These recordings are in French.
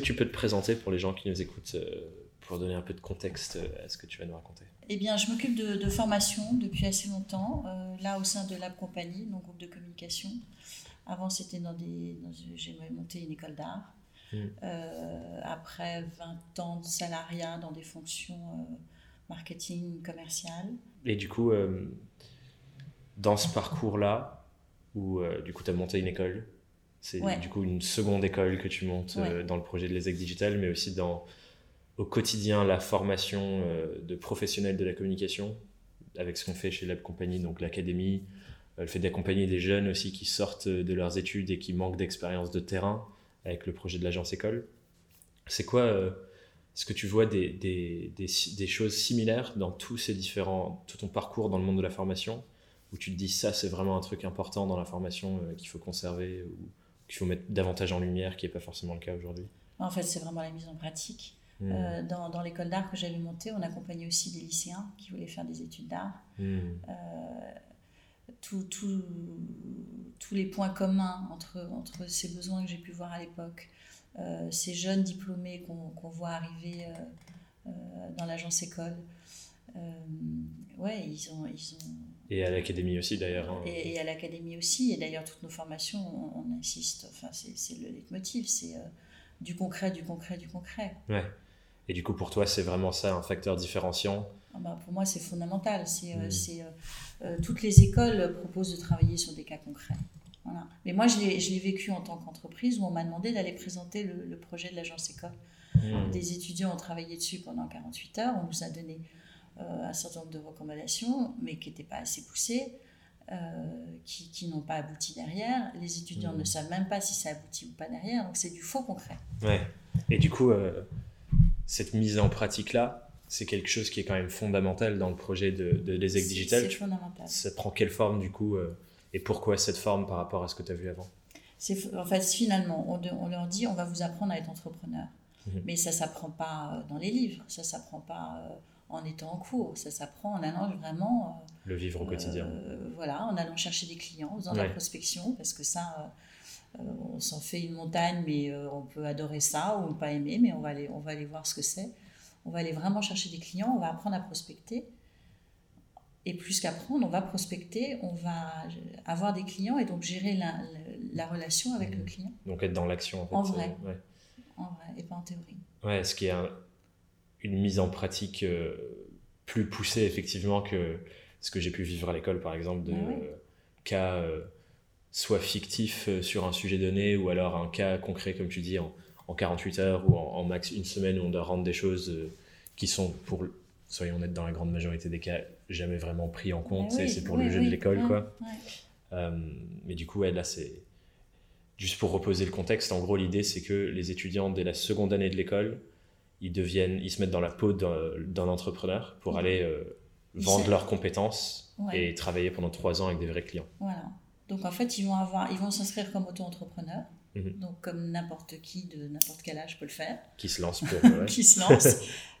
que tu peux te présenter pour les gens qui nous écoutent pour donner un peu de contexte à ce que tu vas nous raconter? Eh bien, je m'occupe de, formation depuis assez longtemps, là au sein de Lab Compagnie, donc groupe de communication. Avant, c'était dans des. J'ai monté une école d'art. Mm. Euh, après 20 ans de salariat dans des fonctions euh, marketing, commercial. Et du coup, euh, dans ce parcours-là, où du coup tu as monté une école, c'est du coup une seconde école que tu montes dans le projet de l'ESEC Digital, mais aussi dans au quotidien la formation de professionnels de la communication, avec ce qu'on fait chez Lab Company, donc l'académie, le fait d'accompagner des jeunes aussi qui sortent de leurs études et qui manquent d'expérience de terrain avec le projet de l'agence école. C'est quoi, euh, est-ce que tu vois des, des, des, choses similaires dans tous ces différents, tout ton parcours dans le monde de la formation, où tu te dis ça c'est vraiment un truc important dans la formation euh, qu'il faut conserver ou qu'il faut mettre davantage en lumière, qui n'est pas forcément le cas aujourd'hui En fait, c'est vraiment la mise en pratique. Hmm. Euh, dans, dans l'école d'art que j'avais montée, on accompagnait aussi des lycéens qui voulaient faire des études d'art. Hmm tous les points communs entre, entre ces besoins que j'ai pu voir à l'époque, euh, ces jeunes diplômés qu'on voit arriver euh, euh, dans l'agence école. ouais, ils ont, ils ont... Et à l'académie aussi d'ailleurs. Hein. Et, à l'académie aussi, et d'ailleurs toutes nos formations, on, insiste, enfin c'est le leitmotiv, c'est du concret, du concret, du concret. Ouais. Et du coup pour toi c'est vraiment ça un facteur différenciant? Ah bah, pour moi, c'est fondamental. C'est, euh, mm. euh, euh, toutes les écoles proposent de travailler sur des cas concrets. Voilà. Mais moi, je l'ai, vécu en tant qu'entreprise où on m'a demandé d'aller présenter le, projet de l'agence école. Mm. Des étudiants ont travaillé dessus pendant 48 heures. On nous a donné un certain nombre de recommandations, mais qui n'étaient pas assez poussées. qui, qui, n'ont pas abouti derrière. Les étudiants mm. ne savent même pas si ça aboutit ou pas derrière, donc c'est du faux concret. Ouais. Et du coup, cette mise en pratique-là, c'est quelque chose qui est quand même fondamental dans le projet de, de l'ESEC Digital. C'est fondamental. Ça prend quelle forme du coup euh, et pourquoi cette forme par rapport à ce que tu as vu avant? En fait, finalement, on, leur dit on va vous apprendre à être entrepreneur. Mhm. Mais ça ne s'apprend pas euh, dans les livres, ça ne s'apprend pas euh, en étant en cours, ça s'apprend en allant vraiment. le vivre au quotidien. voilà, en allant chercher des clients, en faisant de la prospection, parce que ça. on s'en fait une montagne, mais on peut adorer ça ou pas aimer, mais on va aller, on va aller voir ce que c'est on va aller vraiment chercher des clients, on va apprendre à prospecter. Et plus qu'apprendre, on va prospecter, on va avoir des clients et donc gérer la, relation avec le mmh. client. Donc être dans l'action en fait. En vrai. En vrai et pas en théorie. Ouais, ce qui est une mise en pratique euh, plus poussée effectivement que ce que j'ai pu vivre à l'école par exemple de cas euh, soit fictifs euh, sur un sujet donné ou alors un cas concret comme tu dis en, en 48 heures ou en, max une semaine où on doit rendre des choses qui sont, pour, soyons honnêtes, dans la grande majorité des cas, jamais vraiment pris en compte. c'est pour le jeu de l'école, quoi. Euh, mais du coup, là, c'est juste pour reposer le contexte. En gros, l'idée, c'est que les étudiants, dès la seconde année de l'école, ils deviennent, ils se mettent dans la peau d'un entrepreneur pour aller euh, vendre leurs compétences et travailler pendant trois ans avec des vrais clients. Voilà. Donc en fait, ils vont avoir, ils vont s'inscrire comme auto-entrepreneurs. Mhm. Donc, comme n'importe qui de n'importe quel âge peut le faire. Qui se lance pour. qui se lance.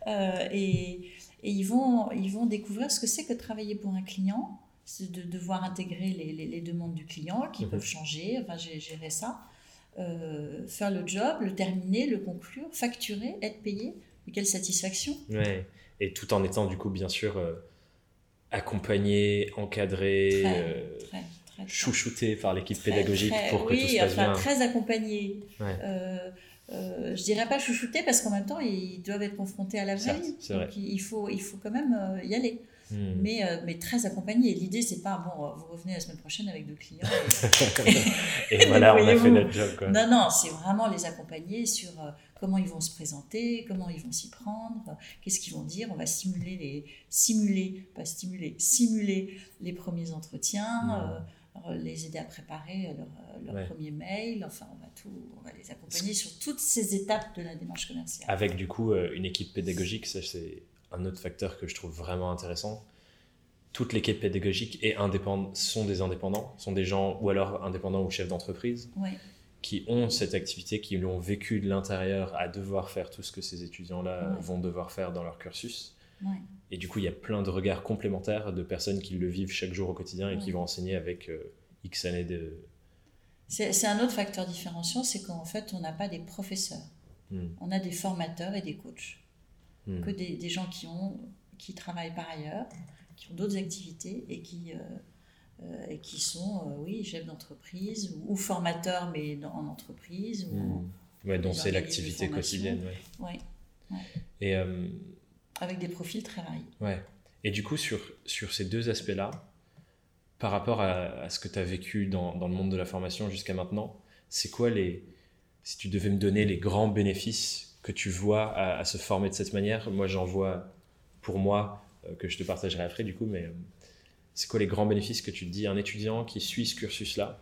Euh, et, et ils, vont, ils vont découvrir ce que c'est que travailler pour un client, de devoir intégrer les, les, demandes du client qui mhm. peuvent changer, enfin, gérer ça, euh, faire le job, le terminer, le conclure, facturer, être payé. quelle satisfaction. Ouais. Et tout en étant, du coup, bien sûr, euh, accompagné, encadré. très chouchouté par l'équipe pédagogique pour que tout se passe enfin, très accompagné. Euh, euh, je dirais pas chouchouté parce qu'en même temps ils doivent être confrontés à la vraie vie. Donc il faut, il faut quand même euh, y aller. Hmm. Mais, euh, mais très accompagné. L'idée, c'est pas bon, vous revenez la semaine prochaine avec deux clients. Et, voilà, on a fait notre job. Quoi. Non, non, c'est vraiment les accompagner sur comment ils vont se présenter, comment ils vont s'y prendre, qu'est-ce qu'ils vont dire. On va simuler les, simuler, pas stimuler, simuler les premiers entretiens. Hmm. Euh, les aider à préparer leur, leur premier mail. Enfin, on va, tout, on va les accompagner sur toutes ces étapes de la démarche commerciale. Avec du coup euh, une équipe pédagogique, ça c'est un autre facteur que je trouve vraiment intéressant. Toute l'équipe pédagogique est indépendante, sont des indépendants, sont des gens ou alors indépendants ou chefs d'entreprise. qui ont cette activité, qui l'ont vécu de l'intérieur à devoir faire tout ce que ces étudiants-là vont devoir faire dans leur cursus. Et du coup, il y a plein de regards complémentaires de personnes qui le vivent chaque jour au quotidien et qui vont enseigner avec euh, X années de... C'est un autre facteur différenciant, c'est qu'en fait, on n'a pas des professeurs. Hmm. On a des formateurs et des coachs. Hmm. Que des, des, gens qui, ont, qui travaillent par ailleurs, qui ont d'autres activités et qui, euh, euh, et qui sont, euh, oui, chefs d'entreprise ou, formateurs, mais en entreprise. Ou hmm. ouais, donc c'est l'activité quotidienne. Ouais. ouais. Et, Avec des profils très variés. Ouais. Et du coup, sur, sur ces deux aspects-là, par rapport à, ce que tu as vécu dans, dans, le monde de la formation jusqu'à maintenant, c'est quoi les. Si tu devais me donner les grands bénéfices que tu vois à, se former de cette manière, moi j'en vois pour moi, euh, que je te partagerai après du coup, mais euh, c'est quoi les grands bénéfices que tu te dis Un étudiant qui suit ce cursus-là,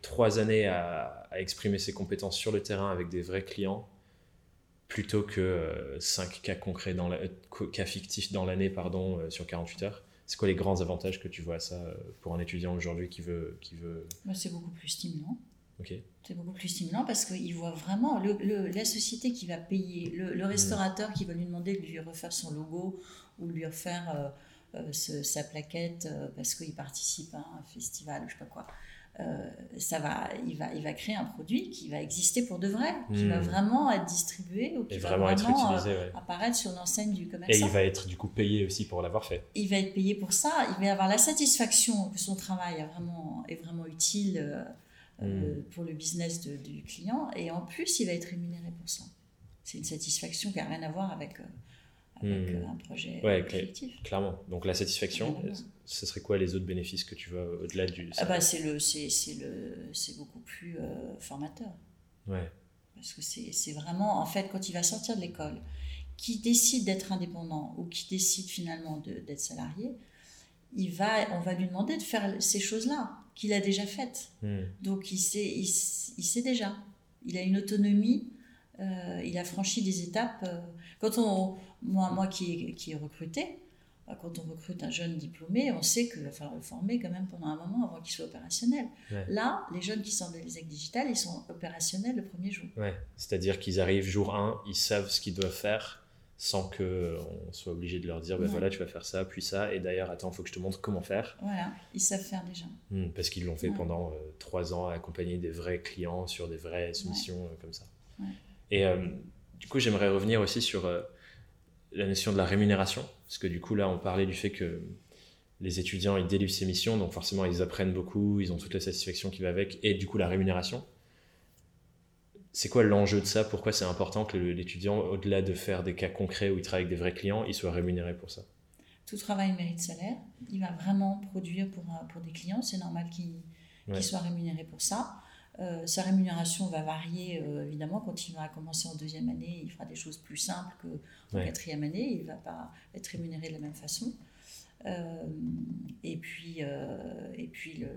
trois années à, exprimer ses compétences sur le terrain avec des vrais clients, plutôt que euh, cinq cas concrets dans la, cas fictifs dans l'année pardon sur 48 heures? C'est quoi les grands avantages que tu vois à ça pour un étudiant aujourd'hui qui veut, qui veut... C'est beaucoup plus stimulant. C'est beaucoup plus stimulant parce qu'il voit vraiment le, la société qui va payer, le, restaurateur qui va lui demander de lui refaire son logo ou de lui refaire euh, euh, sa plaquette parce qu'il participe à un festival ou je sais pas quoi. Euh, ça va, il, va, il va créer un produit qui va exister pour de vrai, qui va hmm. vraiment être distribué ou qui va vraiment, être utilisé, euh, apparaître sur l'enseigne du commerçant. Et il va être du coup payé aussi pour l'avoir fait. Il va être payé pour ça, il va avoir la satisfaction que son travail vraiment, est vraiment utile euh, hmm. pour le business du client et en plus il va être rémunéré pour ça. C'est une satisfaction qui n'a rien à voir avec avec hmm. un projet ouais, Clairement. Donc la satisfaction, ce serait quoi les autres bénéfices que tu vois au-delà du ah bah c'est le c'est le c'est beaucoup plus euh, formateur. Ouais. Parce que c'est vraiment en fait quand il va sortir de l'école, qui décide d'être indépendant ou qui décide finalement d'être salarié, il va on va lui demander de faire ces choses-là qu'il a déjà faites. Hmm. Donc il sait il, il, sait déjà. Il a une autonomie. Euh, il a franchi des étapes. Euh, quand on, moi, moi qui, qui est recruté, bah, quand on recrute un jeune diplômé, on sait qu'il va falloir le former quand même pendant un moment avant qu'il soit opérationnel. Là, les jeunes qui sortent de l'ESEC digital, ils sont opérationnels le premier jour. Ouais. C'est-à-dire qu'ils arrivent jour 1, ils savent ce qu'ils doivent faire sans qu'on soit obligé de leur dire ben voilà, tu vas faire ça, puis ça, et d'ailleurs, attends, il faut que je te montre comment faire. Voilà, ils savent faire déjà. Hmm, parce qu'ils l'ont fait pendant euh, trois ans à accompagner des vrais clients sur des vraies soumissions euh, comme ça. Et euh, du coup, j'aimerais revenir aussi sur la notion de la rémunération, parce que du coup là on parlait du fait que les étudiants ils délivrent ces missions, donc forcément ils apprennent beaucoup, ils ont toute la satisfaction qui va avec, et du coup la rémunération. C'est quoi l'enjeu de ça? Pourquoi c'est important que l'étudiant, au-delà de faire des cas concrets où il travaille avec des vrais clients, il soit rémunéré pour ça? Tout travail mérite salaire. Il va vraiment produire pour, pour des clients. C'est normal qu'il soit rémunéré pour ça. Euh, sa rémunération va varier euh, évidemment quand il va commencer en deuxième année, il fera des choses plus simples qu'en quatrième année, il ne va pas être rémunéré de la même façon. Euh, et puis, et puis le,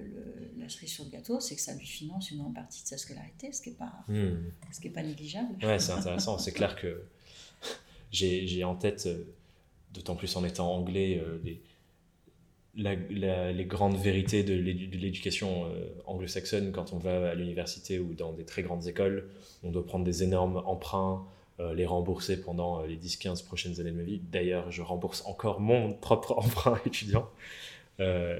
la cerise sur le gâteau, c'est que ça lui finance une grande partie de sa scolarité, ce qui n'est pas, hmm. ce qui est pas négligeable. Ouais, c'est intéressant. c'est clair que j'ai en tête, d'autant plus en étant anglais, les les grandes vérités de l'éducation euh, anglo-saxonne quand on va à l'université ou dans des très grandes écoles. On doit prendre des énormes emprunts, euh, les rembourser pendant euh, les 10-15 prochaines années de ma vie. D'ailleurs, je rembourse encore mon propre emprunt étudiant.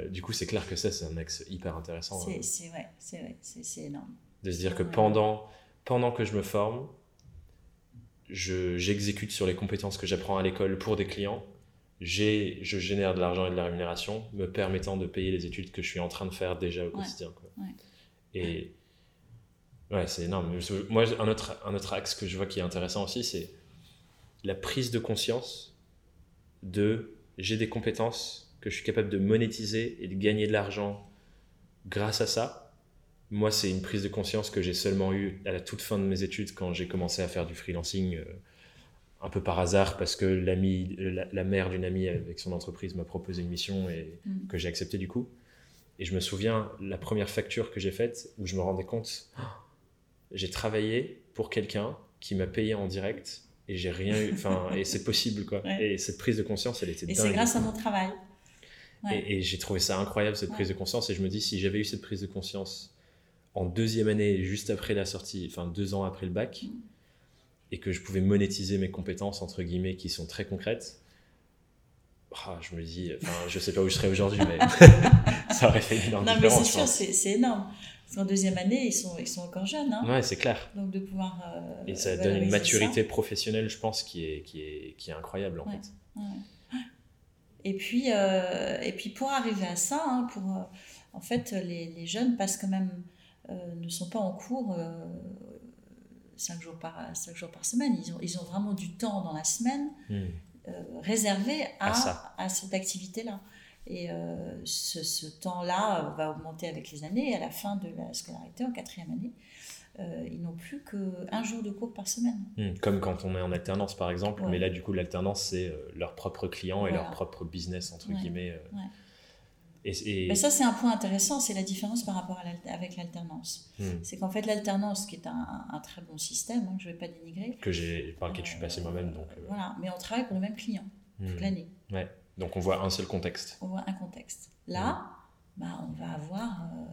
du coup, c'est clair que ça, c'est un axe hyper intéressant. C'est vrai, c'est vrai, c'est énorme. De se dire que pendant, pendant que je me forme, j'exécute sur les compétences que j'apprends à l'école pour des clients je génère de l'argent et de la rémunération me permettant de payer les études que je suis en train de faire déjà au quotidien. Et ouais, c'est énorme. Moi, un autre, un autre axe que je vois qui est intéressant aussi, c'est la prise de conscience de j'ai des compétences que je suis capable de monétiser et de gagner de l'argent grâce à ça. Moi, c'est une prise de conscience que j'ai seulement eue à la toute fin de mes études quand j'ai commencé à faire du freelancing. Euh, un peu par hasard parce que l'ami, la, mère d'une amie avec son entreprise m'a proposé une mission et mm. que j'ai accepté du coup. Et je me souviens la première facture que j'ai faite où je me rendais compte, j'ai travaillé pour quelqu'un qui m'a payé en direct et j'ai rien eu, enfin et c'est possible quoi. Et cette prise de conscience, elle était et c'est grâce à mon travail. Et, j'ai trouvé ça incroyable cette prise de conscience et je me dis si j'avais eu cette prise de conscience en deuxième année, juste après la sortie, enfin deux ans après le bac. Mm et que je pouvais monétiser mes compétences, entre guillemets, qui sont très concrètes, ah, je me dis, enfin, je sais pas où je serais aujourd'hui, mais ça aurait fait une énorme non, mais c'est sûr, c'est énorme. Parce qu'en deuxième année, ils sont, ils sont encore jeunes. Hein. Ouais, c'est clair. Donc de pouvoir. Euh, et ça donne une maturité professionnelle, je pense, qui est, qui est, qui est incroyable en fait. Ouais. Et, puis, euh, et puis pour arriver à ça, hein, pour, euh, en fait, les, les, jeunes passent quand même, ne sont pas en cours 5 jours, par, cinq jours par semaine. Ils ont, ils ont vraiment du temps dans la semaine hmm. réservé à, à, cette activité-là. Et euh, ce, temps-là va augmenter avec les années. Et à la fin de la scolarité, en quatrième année, euh, ils n'ont plus qu'un jour de cours par semaine. Hmm, comme quand on est en alternance, par exemple. Mais là, du coup, l'alternance, c'est euh, leur propre client et leur propre business, entre guillemets. Et, ça, c'est un point intéressant, c'est la différence par rapport à avec l'alternance. Hmm. C'est qu'en fait, l'alternance, qui est un, très bon système, hein, je ne vais pas dénigrer. Que j'ai, par lequel je suis passé moi-même. Donc, Voilà, mais on travaille pour le même client toute hmm. l'année. Ouais. Donc on voit un seul contexte. On voit un contexte. Là, bah, on va avoir, euh,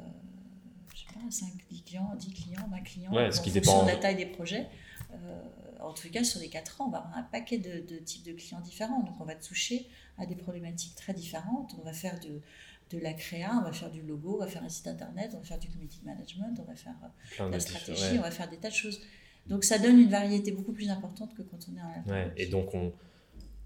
je sais pas, 5, 10 clients, 10 clients, 20 clients, ouais, ce qui fonction de la taille des projets. Euh, en tout cas, sur les 4 ans, on va avoir un paquet de, types de clients différents. Donc on va toucher à des problématiques très différentes. On va faire de, de la créa, on va faire du logo, on va faire un site internet, on va faire du community management, on va faire euh, la stratégie, on va faire des tas de choses. Donc ça donne une variété beaucoup plus importante que quand on est en ouais, Et donc on,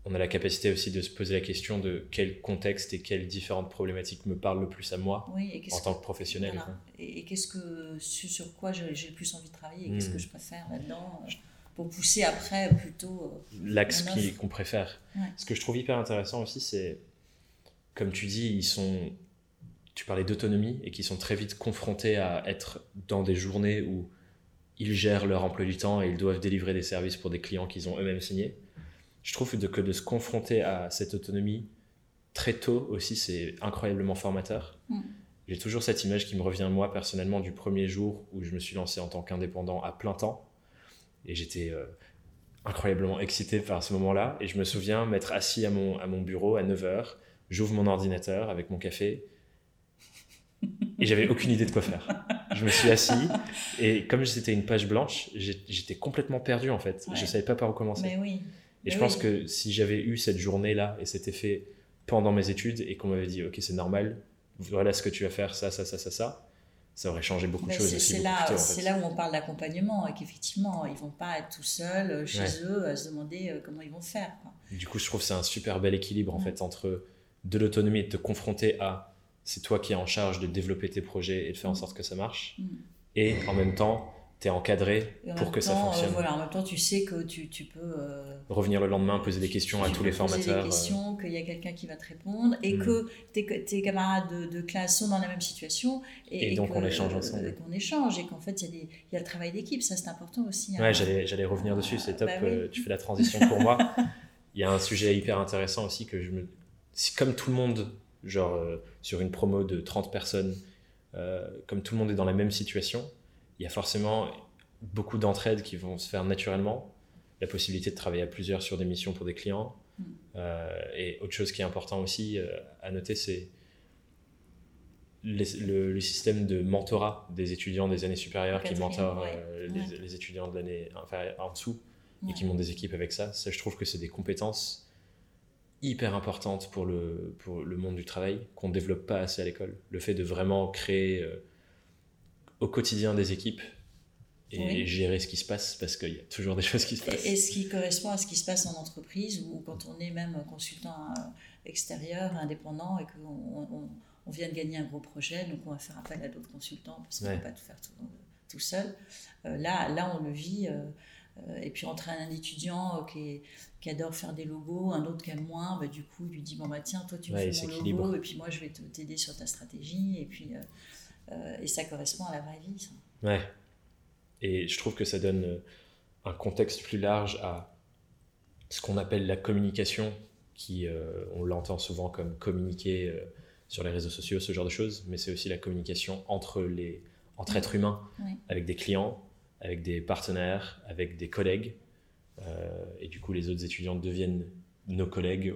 on a la capacité aussi de se poser la question de quel contexte et quelles différentes problématiques me parlent le plus à moi en tant que professionnel. Et, qu'est-ce que sur quoi j'ai le plus envie de travailler et qu'est-ce que hmm. je préfère là-dedans euh, pour pousser après plutôt euh, l'axe qu'on préfère. Ce que je trouve hyper intéressant aussi, c'est comme tu dis, ils sont tu parlais d'autonomie et qui sont très vite confrontés à être dans des journées où ils gèrent leur emploi du temps et ils doivent délivrer des services pour des clients qu'ils ont eux-mêmes signés je trouve que de se confronter à cette autonomie très tôt aussi, c'est incroyablement formateur. Mm. J'ai toujours cette image qui me revient, moi, personnellement, du premier jour où je me suis lancé en tant qu'indépendant à plein temps. Et j'étais euh, incroyablement excité par ce moment-là. Et je me souviens m'être assis à mon, à mon bureau à 9h, j'ouvre mon ordinateur avec mon café, et j'avais aucune idée de quoi faire. Je me suis assis, et comme c'était une page blanche, j'étais complètement perdu en fait. Je Je savais pas par où commencer. Mais oui. Et je pense que si j'avais eu cette journée-là et c'était fait pendant mes études et qu'on m'avait dit, OK, c'est normal, voilà ce que tu vas faire, ça, ça, ça, ça, ça, ça aurait changé beaucoup de choses. C'est là, là où on parle d'accompagnement et qu'effectivement, ils vont pas être tout seuls euh, chez eux à se demander euh, comment ils vont faire. Du coup, je trouve que c'est un super bel équilibre en fait entre de l'autonomie et de te confronter à c'est toi qui es en charge de développer tes projets et de faire en mm. sorte que ça marche. Mm. Et en même temps, tu es encadré pour que ça euh, fonctionne. voilà, en même temps, tu sais que tu, tu peux. Euh, Revenir le lendemain, poser des questions à tous les formateurs. Poser des euh. questions, qu'il y a quelqu'un qui va te répondre et mm. que tes, tes camarades de, classe sont dans la même situation. Et, donc on échange ensemble. qu'on échange et qu'en fait, il y, y a le travail d'équipe, ça c'est important aussi. Hein. Ouais, j'allais, revenir dessus, c'est top, bah tu fais la transition pour moi. Il y a un sujet hyper intéressant aussi que je me. Comme tout le monde, genre sur une promo de 30 personnes, comme tout le monde est dans la même situation il y a forcément beaucoup d'entraide qui vont se faire naturellement, la possibilité de travailler à plusieurs sur des missions pour des clients. Mm. Euh, et autre chose qui est important aussi euh, à noter, c'est le, système de mentorat des étudiants des années supérieures qui mentorent euh, les, étudiants de l'année en dessous et qui montent des équipes avec ça. Ça, je trouve que c'est des compétences hyper importantes pour le, pour le monde du travail qu'on ne développe pas assez à l'école. Le fait de vraiment créer au quotidien des équipes et gérer ce qui se passe parce qu'il y a toujours des choses qui se passent. Et, ce qui correspond à ce qui se passe en entreprise ou quand on est même consultant euh, extérieur, indépendant et qu'on on, vient de gagner un gros projet, donc on va faire appel à d'autres consultants parce qu'on ne peut pas tout faire tout, seul. Euh, là, là, on le vit. Euh, et puis entre un étudiant qui, qui, adore faire des logos, un autre qui aime moins, bah, du coup, il lui dit bon bah tiens, toi tu me fais mon logo et puis moi je vais t'aider sur ta stratégie et puis euh, et ça correspond à la vraie vie. Ça. Ouais. Et je trouve que ça donne euh, un contexte plus large à ce qu'on appelle la communication, qui euh, on l'entend souvent comme communiquer sur les réseaux sociaux, ce genre de choses, mais c'est aussi la communication entre, les, entre êtres humains, avec des clients, avec des partenaires, avec des collègues. et du coup, les autres étudiants deviennent nos collègues.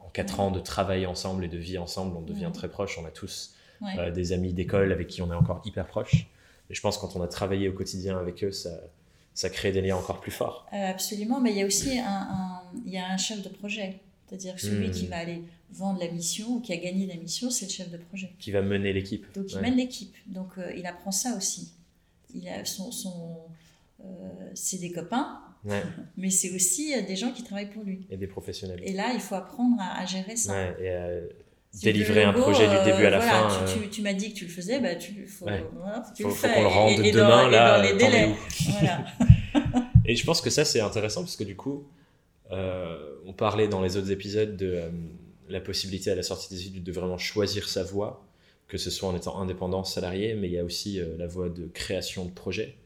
En quatre ans de travail ensemble et de vie ensemble, on devient très proches. On a tous euh, des amis d'école avec qui on est encore hyper proche. Et je pense que quand on a travaillé au quotidien avec eux, ça, ça crée des liens encore plus forts. Euh, absolument, mais il y a aussi un, il y a un chef de projet. C'est-à-dire celui qui hmm. va aller vendre la mission ou qui a gagné la mission, c'est le chef de projet. Qui va mener l'équipe. Donc il mène l'équipe. Donc euh, il apprend ça aussi. Il a son, son c'est des copains, mais c'est aussi des gens qui travaillent pour lui. Et des professionnels. Et là, il faut apprendre à, gérer ça. et à délivrer un projet du début à la fin. Tu, tu, tu m'as dit que tu le faisais, bah tu, faut, tu faut, le fais. qu'on le rende et, demain, dans, là, les délais. Voilà. et je pense que ça, c'est intéressant parce que du coup, euh, on parlait dans les autres épisodes de euh, la possibilité à la sortie des études de vraiment choisir sa voie, que ce soit en étant indépendant, salarié, mais il y a aussi euh, la voie de création de projet.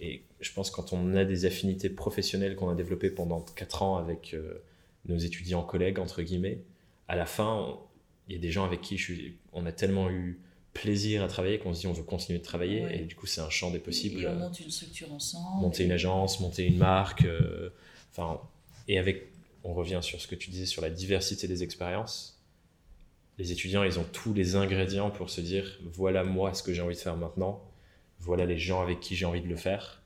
Et je pense quand on a des affinités professionnelles qu'on a développées pendant 4 ans avec nos étudiants collègues, entre guillemets, à la fin, il y a des gens avec qui je on a tellement eu plaisir à travailler qu'on se dit on veut continuer de travailler et du coup c'est un champ des possibles. Et on monte une structure ensemble. Monter une agence, monter une marque, enfin et avec, on revient sur ce que tu disais sur la diversité des expériences. Les étudiants, ils ont tous les ingrédients pour se dire voilà moi ce que j'ai envie de faire maintenant, voilà les gens avec qui j'ai envie de le faire.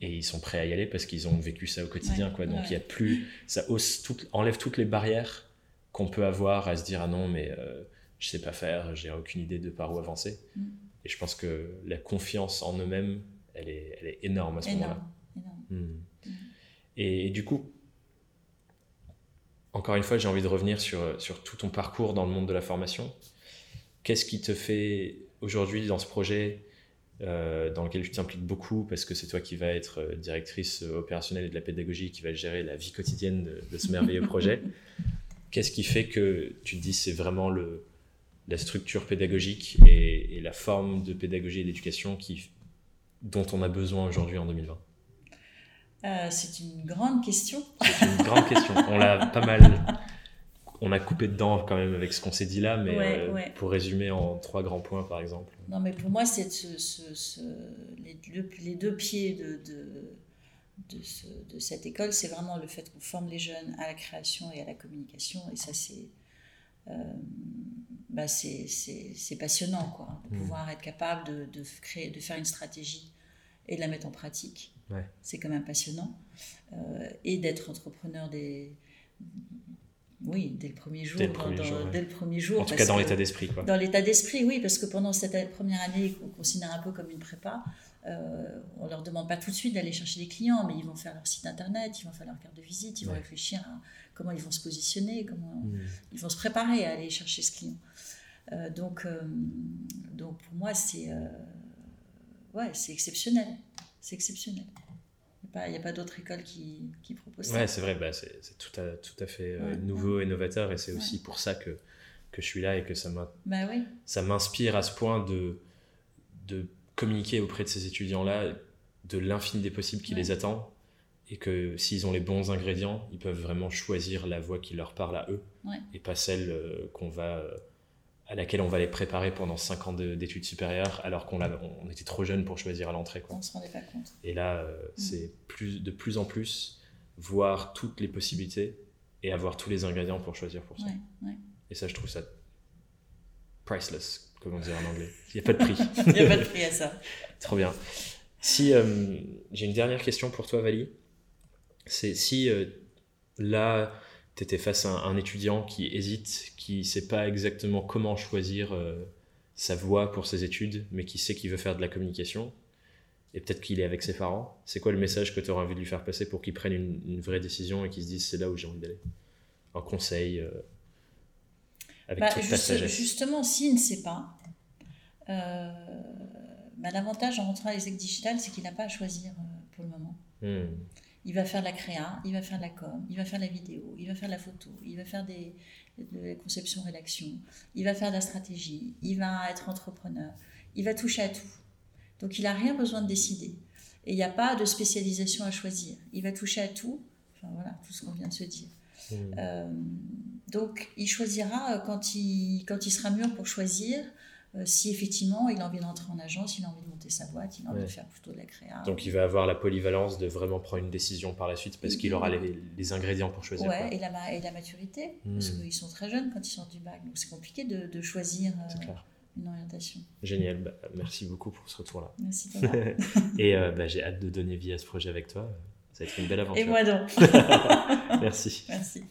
Et ils sont prêts à y aller parce qu'ils ont vécu ça au quotidien. quoi. Donc il y a plus, ça hausse tout, enlève toutes les barrières qu'on peut avoir à se dire ah non, mais euh, je sais pas faire, j'ai aucune idée de par où avancer. Mm. Et je pense que la confiance en eux-mêmes, elle est, elle est énorme à ce moment-là. Mm. Mm. Et, du coup, encore une fois, j'ai envie de revenir sur, sur tout ton parcours dans le monde de la formation. Qu'est-ce qui te fait aujourd'hui dans ce projet euh, dans lequel tu t'impliques beaucoup parce que c'est toi qui vas être euh, directrice opérationnelle et de la pédagogie qui va gérer la vie quotidienne de, ce merveilleux projet? Qu'est-ce qui fait que tu te dis c'est vraiment le, la structure pédagogique et, et la forme de pédagogie et d'éducation qui, dont on a besoin aujourd'hui en 2020 euh, c'est une grande question. C'est une grande question. On l'a pas mal. On a coupé dedans quand même avec ce qu'on s'est dit là, mais euh, pour résumer en trois grands points par exemple. Non, mais pour moi, c'est ce, les, deux, les, deux, pieds de, de, de, cette école, c'est vraiment le fait qu'on forme les jeunes à la création et à la communication. Et ça, c'est. Euh, bah c'est passionnant, quoi, de mmh. pouvoir être capable de, de, créer, de faire une stratégie et de la mettre en pratique c'est quand même passionnant. Euh, et d'être entrepreneur des. Oui, dès le premier jour. Dès le premier, jour, En tout cas, dans l'état d'esprit. Dans l'état d'esprit, oui, parce que pendant cette première année qu'on considère un peu comme une prépa, euh, on leur demande pas tout de suite d'aller chercher des clients, mais ils vont faire leur site internet, ils vont faire leur carte de visite, ils vont réfléchir à comment ils vont se positionner, comment hmm. ils vont se préparer à aller chercher ce client. Euh, donc, euh, donc pour moi, c'est ouais, c'est exceptionnel c'est exceptionnel. Il n'y a pas, d'autre école qui, qui propose ça. Ouais, c'est vrai, bah, c'est tout à, tout à fait euh, nouveau et novateur, et c'est aussi pour ça que, que je suis là et que ça bah m'inspire à ce point de, de communiquer auprès de ces étudiants-là de l'infini des possibles qui les attend, et que s'ils ont les bons ingrédients, ils peuvent vraiment choisir la voie qui leur parle à eux, et pas celle euh, qu'on va... À laquelle on va les préparer pendant 5 ans d'études supérieures, alors qu'on on était trop jeunes pour choisir à l'entrée. On ne se rendait pas compte. Et là, euh, mm. c'est plus, de plus en plus voir toutes les possibilités et avoir tous les ingrédients pour choisir pour ça. Et ça, je trouve ça priceless, comme on dit en anglais. Il n'y a pas de prix. Il n'y a pas de prix à ça. trop bien. Si euh, j'ai une dernière question pour toi, Vali, c'est si euh, là tu étais face à un, étudiant qui hésite, qui ne sait pas exactement comment choisir euh, sa voie pour ses études, mais qui sait qu'il veut faire de la communication, et peut-être qu'il est avec ses parents, c'est quoi le message que tu aurais envie de lui faire passer pour qu'il prenne une, vraie décision et qu'il se dise c'est là où j'ai envie d'aller? Un conseil euh, avec bah, Justement, s'il ne sait pas, euh, bah, l'avantage en rentrant à l'ESSEC digital, c'est qu'il n'a pas à choisir pour le moment. Hmm il va faire de la créa, il va faire de la com, il va faire de la vidéo, il va faire de la photo, il va faire des, de la conception, rédaction, il va faire de la stratégie, il va être entrepreneur, il va toucher à tout. Donc il n'a rien besoin de décider. Et il n'y a pas de spécialisation à choisir. Il va toucher à tout. Enfin voilà, tout ce qu'on vient de se dire. Mmh. Euh, donc il choisira quand il, quand il sera mûr pour choisir si effectivement il a envie d'entrer en agence, il a envie de monter sa boîte, il a envie de faire plutôt de la créa. Donc il va avoir la polyvalence de vraiment prendre une décision par la suite parce qu'il aura les, ingrédients pour choisir. Ouais, et la, et la maturité, parce hmm. qu'ils sont très jeunes quand ils sortent du bac, donc c'est compliqué de, de choisir euh, une orientation. Génial, bah, merci beaucoup pour ce retour-là. Merci Thomas. et euh, bah, j'ai hâte de donner vie à ce projet avec toi. Ça va être une belle aventure. Et moi donc. merci. Merci.